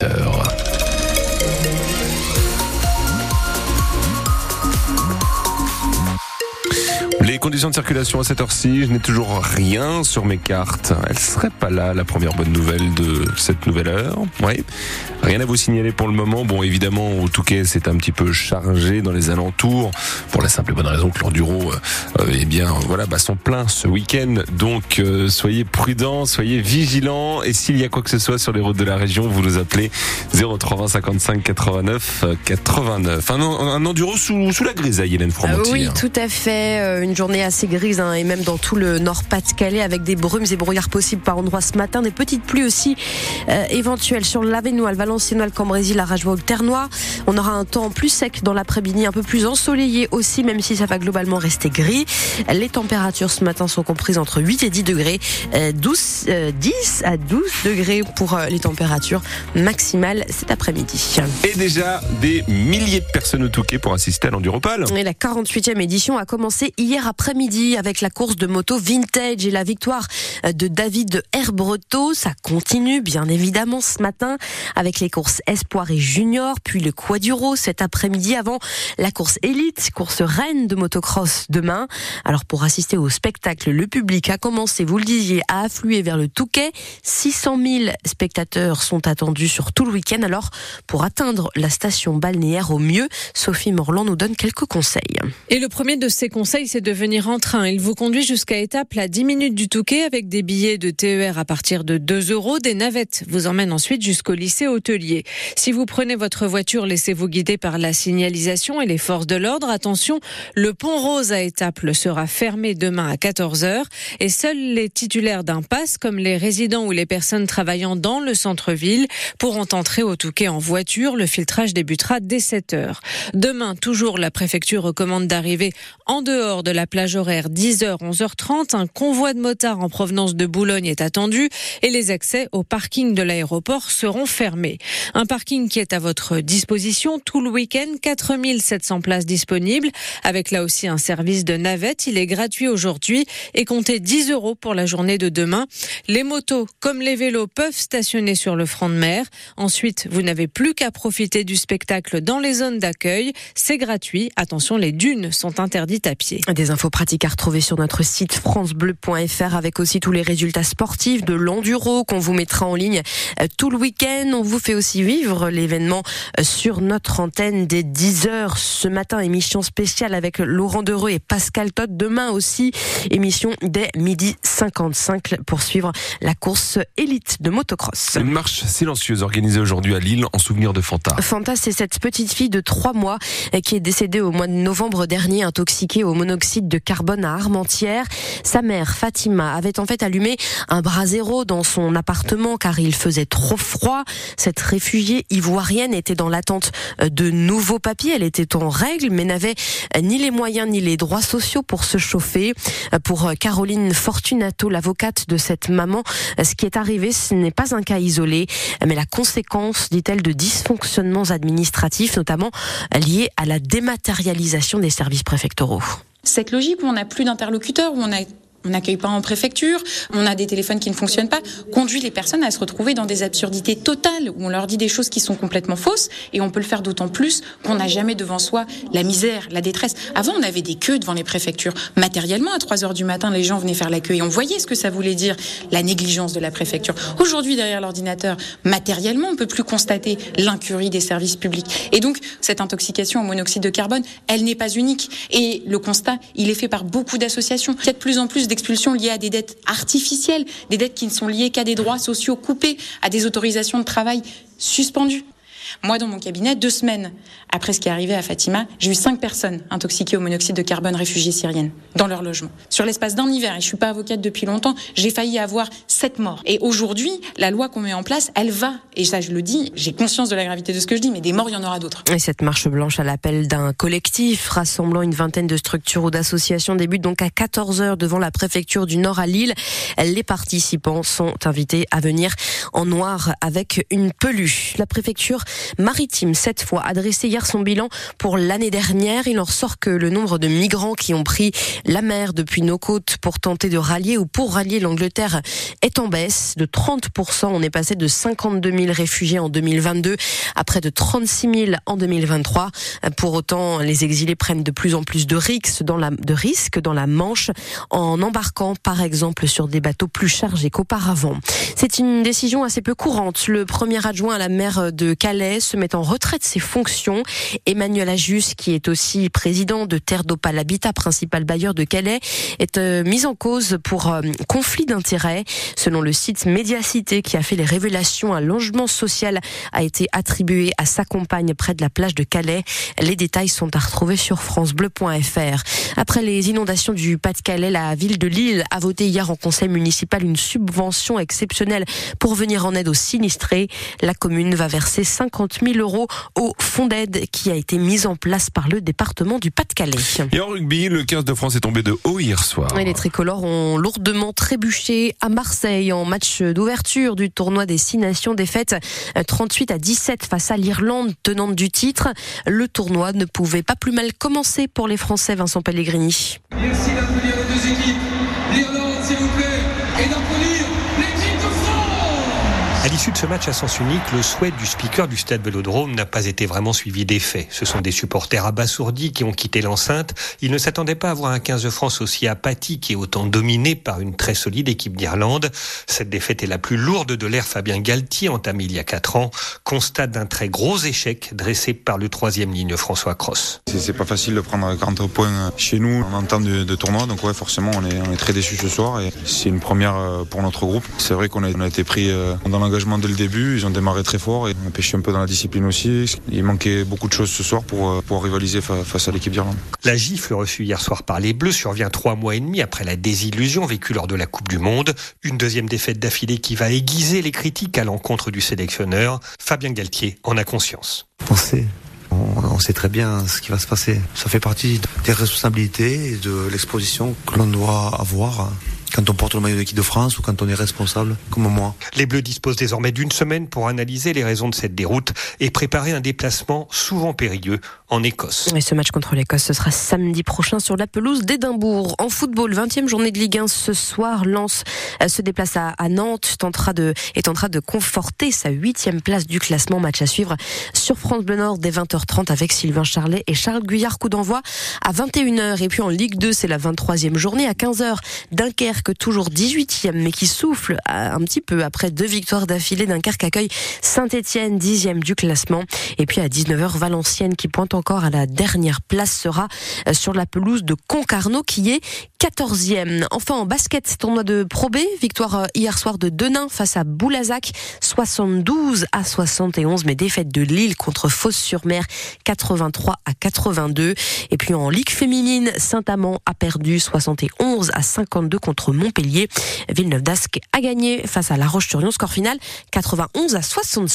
Les conditions de circulation à cette heure-ci, je n'ai toujours rien sur mes cartes. Elle serait pas là, la première bonne nouvelle de cette nouvelle heure. Oui. Rien à vous signaler pour le moment. Bon, évidemment, au Touquet, c'est un petit peu chargé dans les alentours, pour la simple et bonne raison que l'enduro, euh, eh bien, voilà, bah, sont pleins ce week-end. Donc, euh, soyez prudents, soyez vigilants. Et s'il y a quoi que ce soit sur les routes de la région, vous nous appelez 03 55 89 89. Un, enduro sous, la grisaille, Hélène Fromontier. oui, tout à fait. Euh, une journée assez grise hein, et même dans tout le Nord-Pas-de-Calais avec des brumes et brouillards possibles par endroits ce matin, des petites pluies aussi euh, éventuelles sur l'Avenois, le Valenciennois, le Cambrésis, la Rajoie, le Ternois. On aura un temps plus sec dans l'après-midi, un peu plus ensoleillé aussi, même si ça va globalement rester gris. Les températures ce matin sont comprises entre 8 et 10 degrés, 12, euh, 10 à 12 degrés pour euh, les températures maximales cet après-midi. Et déjà des milliers de personnes au Touquet pour assister à l'Enduropal. Et la 48e édition a commencé hier après-midi avec la course de moto vintage et la victoire de David Herbreto. Ça continue bien évidemment ce matin avec les courses Espoir et Junior, puis le Quaduro cet après-midi avant la course élite, course reine de motocross demain. Alors pour assister au spectacle, le public a commencé, vous le disiez, à affluer vers le Touquet. 600 000 spectateurs sont attendus sur tout le week-end. Alors pour atteindre la station balnéaire au mieux, Sophie Morland nous donne quelques conseils. Et le premier de ces conseils, c'est de venir en train. Il vous conduit jusqu'à Étaples à 10 minutes du Touquet avec des billets de TER à partir de 2 euros. Des navettes vous emmènent ensuite jusqu'au lycée hôtelier. Si vous prenez votre voiture, laissez-vous guider par la signalisation et les forces de l'ordre. Attention, le pont Rose à Étaples sera fermé demain à 14h et seuls les titulaires d'un pass, comme les résidents ou les personnes travaillant dans le centre-ville, pourront entrer au Touquet en voiture. Le filtrage débutera dès 7h. Demain, toujours, la préfecture recommande d'arriver en dehors de la plage horaire 10h, 11h30. Un convoi de motards en provenance de Boulogne est attendu et les accès au parking de l'aéroport seront fermés. Un parking qui est à votre disposition tout le week-end, 4700 places disponibles, avec là aussi un service de navette. Il est gratuit aujourd'hui et comptez 10 euros pour la journée de demain. Les motos, comme les vélos, peuvent stationner sur le front de mer. Ensuite, vous n'avez plus qu'à profiter du spectacle dans les zones d'accueil. C'est gratuit. Attention, les dunes sont interdites à pied. Des infos pratiques à retrouver sur notre site francebleu.fr avec aussi tous les résultats sportifs de l'enduro qu'on vous mettra en ligne euh, tout le week-end. On vous fait aussi vivre l'événement euh, sur notre antenne dès 10h ce matin. Émission spéciale avec Laurent Dereux et Pascal Todd. Demain aussi, émission dès midi 55 pour suivre la course élite de motocross. Une marche silencieuse organisée aujourd'hui à Lille en souvenir de Fanta. Fanta, c'est cette petite fille de 3 mois euh, qui est décédée au mois de novembre dernier, intoxiquée au monoxyde de carbone à Armentières. Sa mère, Fatima, avait en fait allumé un brasero dans son appartement car il faisait trop froid. Cette réfugiée ivoirienne était dans l'attente de nouveaux papiers. Elle était en règle mais n'avait ni les moyens ni les droits sociaux pour se chauffer. Pour Caroline Fortunato, l'avocate de cette maman, ce qui est arrivé, ce n'est pas un cas isolé, mais la conséquence, dit-elle, de dysfonctionnements administratifs, notamment liés à la dématérialisation des services préfectoraux. Cette logique où on n'a plus d'interlocuteurs, où on a on n'accueille pas en préfecture, on a des téléphones qui ne fonctionnent pas, conduit les personnes à se retrouver dans des absurdités totales où on leur dit des choses qui sont complètement fausses et on peut le faire d'autant plus qu'on n'a jamais devant soi la misère, la détresse. Avant, on avait des queues devant les préfectures. Matériellement, à 3 heures du matin, les gens venaient faire la queue et on voyait ce que ça voulait dire, la négligence de la préfecture. Aujourd'hui, derrière l'ordinateur, matériellement, on peut plus constater l'incurie des services publics. Et donc, cette intoxication au monoxyde de carbone, elle n'est pas unique. Et le constat, il est fait par beaucoup d'associations. Il y a de plus en plus d'expulsions liées à des dettes artificielles, des dettes qui ne sont liées qu'à des droits sociaux coupés, à des autorisations de travail suspendues. Moi, dans mon cabinet, deux semaines après ce qui est arrivé à Fatima, j'ai eu cinq personnes intoxiquées au monoxyde de carbone réfugiées syriennes dans leur logement. Sur l'espace d'un hiver, et je suis pas avocate depuis longtemps, j'ai failli avoir sept morts. Et aujourd'hui, la loi qu'on met en place, elle va, et ça je le dis, j'ai conscience de la gravité de ce que je dis, mais des morts, il y en aura d'autres. Et cette marche blanche à l'appel d'un collectif rassemblant une vingtaine de structures ou d'associations débute donc à 14h devant la préfecture du Nord à Lille. Les participants sont invités à venir en noir avec une peluche. La préfecture maritime cette fois a dressé hier son bilan pour l'année dernière. Il en ressort que le nombre de migrants qui ont pris la mer depuis nos côtes pour tenter de rallier ou pour rallier l'Angleterre est en baisse de 30%. On est passé de 52 000 réfugiés en 2022 à près de 36 000 en 2023. Pour autant, les exilés prennent de plus en plus de risques dans la, de risques dans la Manche en embarquant par exemple sur des bateaux plus chargés qu'auparavant. C'est une décision assez peu courante. Le premier adjoint à la maire de Calais se met en retrait de ses fonctions. Emmanuel Ajus, qui est aussi président de Terre d'Opal Habitat, principal bailleur de Calais, est euh, mis en cause pour euh, conflit d'intérêts. Selon le site Médiacité, qui a fait les révélations, un logement social a été attribué à sa compagne près de la plage de Calais. Les détails sont à retrouver sur francebleu.fr. Après les inondations du Pas-de-Calais, la ville de Lille a voté hier en conseil municipal une subvention exceptionnelle pour venir en aide aux sinistrés. La commune va verser 50 000 euros au fonds d'aide qui a été mis en place par le département du Pas-de-Calais. Et en rugby, le 15 de France est tombé de haut hier soir. les tricolores ont lourdement trébuché à Marseille en match d'ouverture du tournoi des Six Nations. Défaite 38 à 17 face à l'Irlande, tenante du titre. Le tournoi ne pouvait pas plus mal commencer pour les Français, Vincent Pellegrini. Merci d'applaudir les deux équipes. À l'issue de ce match à sens unique, le souhait du speaker du stade Vélodrome n'a pas été vraiment suivi des faits. Ce sont des supporters abasourdis qui ont quitté l'enceinte. Ils ne s'attendaient pas à voir un 15 de France aussi apathique et autant dominé par une très solide équipe d'Irlande. Cette défaite est la plus lourde de l'ère Fabien Galtier, entamée il y a 4 ans. Constat d'un très gros échec dressé par le troisième ligne François Cross. C'est pas facile de prendre 40 points chez nous en temps de, tournoi, donc ouais forcément on est, très déçus ce soir et c'est une première euh, pour notre groupe. C'est vrai qu'on a, a été pris euh, dans l'engagement dès le début, ils ont démarré très fort et on a pêché un peu dans la discipline aussi. Il manquait beaucoup de choses ce soir pour, euh, pour rivaliser fa- face à l'équipe d'Irlande. La gifle reçue hier soir par les Bleus survient trois mois et demi après la désillusion vécue lors de la Coupe du Monde. Une deuxième défaite d'affilée qui va aiguiser les critiques à l'encontre du sélectionneur. Fabien Galtier en a conscience. On sait. On, on sait très bien ce qui va se passer. Ça fait partie des responsabilités et de l'exposition que l'on doit avoir quand on porte le maillot de l'équipe de France ou quand on est responsable, comme moi. Les Bleus disposent désormais d'une semaine pour analyser les raisons de cette déroute et préparer un déplacement souvent périlleux en Écosse. Et ce match contre l'Écosse, ce sera samedi prochain sur la pelouse d'Édimbourg. En football, 20e journée de Ligue 1 ce soir. Lens euh, se déplace à, à Nantes, tentera de, et tentera de conforter sa huitième place du classement. Match à suivre sur France Bleu Nord dès 20h30 avec Sylvain Charlet et Charles Guyard. Coup d'envoi à 21h. Et puis en Ligue 2, c'est la 23e journée à 15h. Dunkerque, toujours 18e, mais qui souffle un petit peu après deux victoires d'affilée. Dunkerque accueille Saint-Etienne, 10e du classement. Et puis à 19h, Valenciennes qui pointe encore à la dernière place sera euh, sur la pelouse de Concarneau qui est 14e. Enfin en basket, tournoi de Pro B, victoire euh, hier soir de Denain face à Boulazac, 72 à 71, mais défaite de Lille contre Fos-sur-Mer, 83 à 82. Et puis en Ligue féminine, Saint-Amand a perdu 71 à 52 contre Montpellier. Villeneuve d'Ascq a gagné face à La Roche-sur-Yon, score final 91 à 66.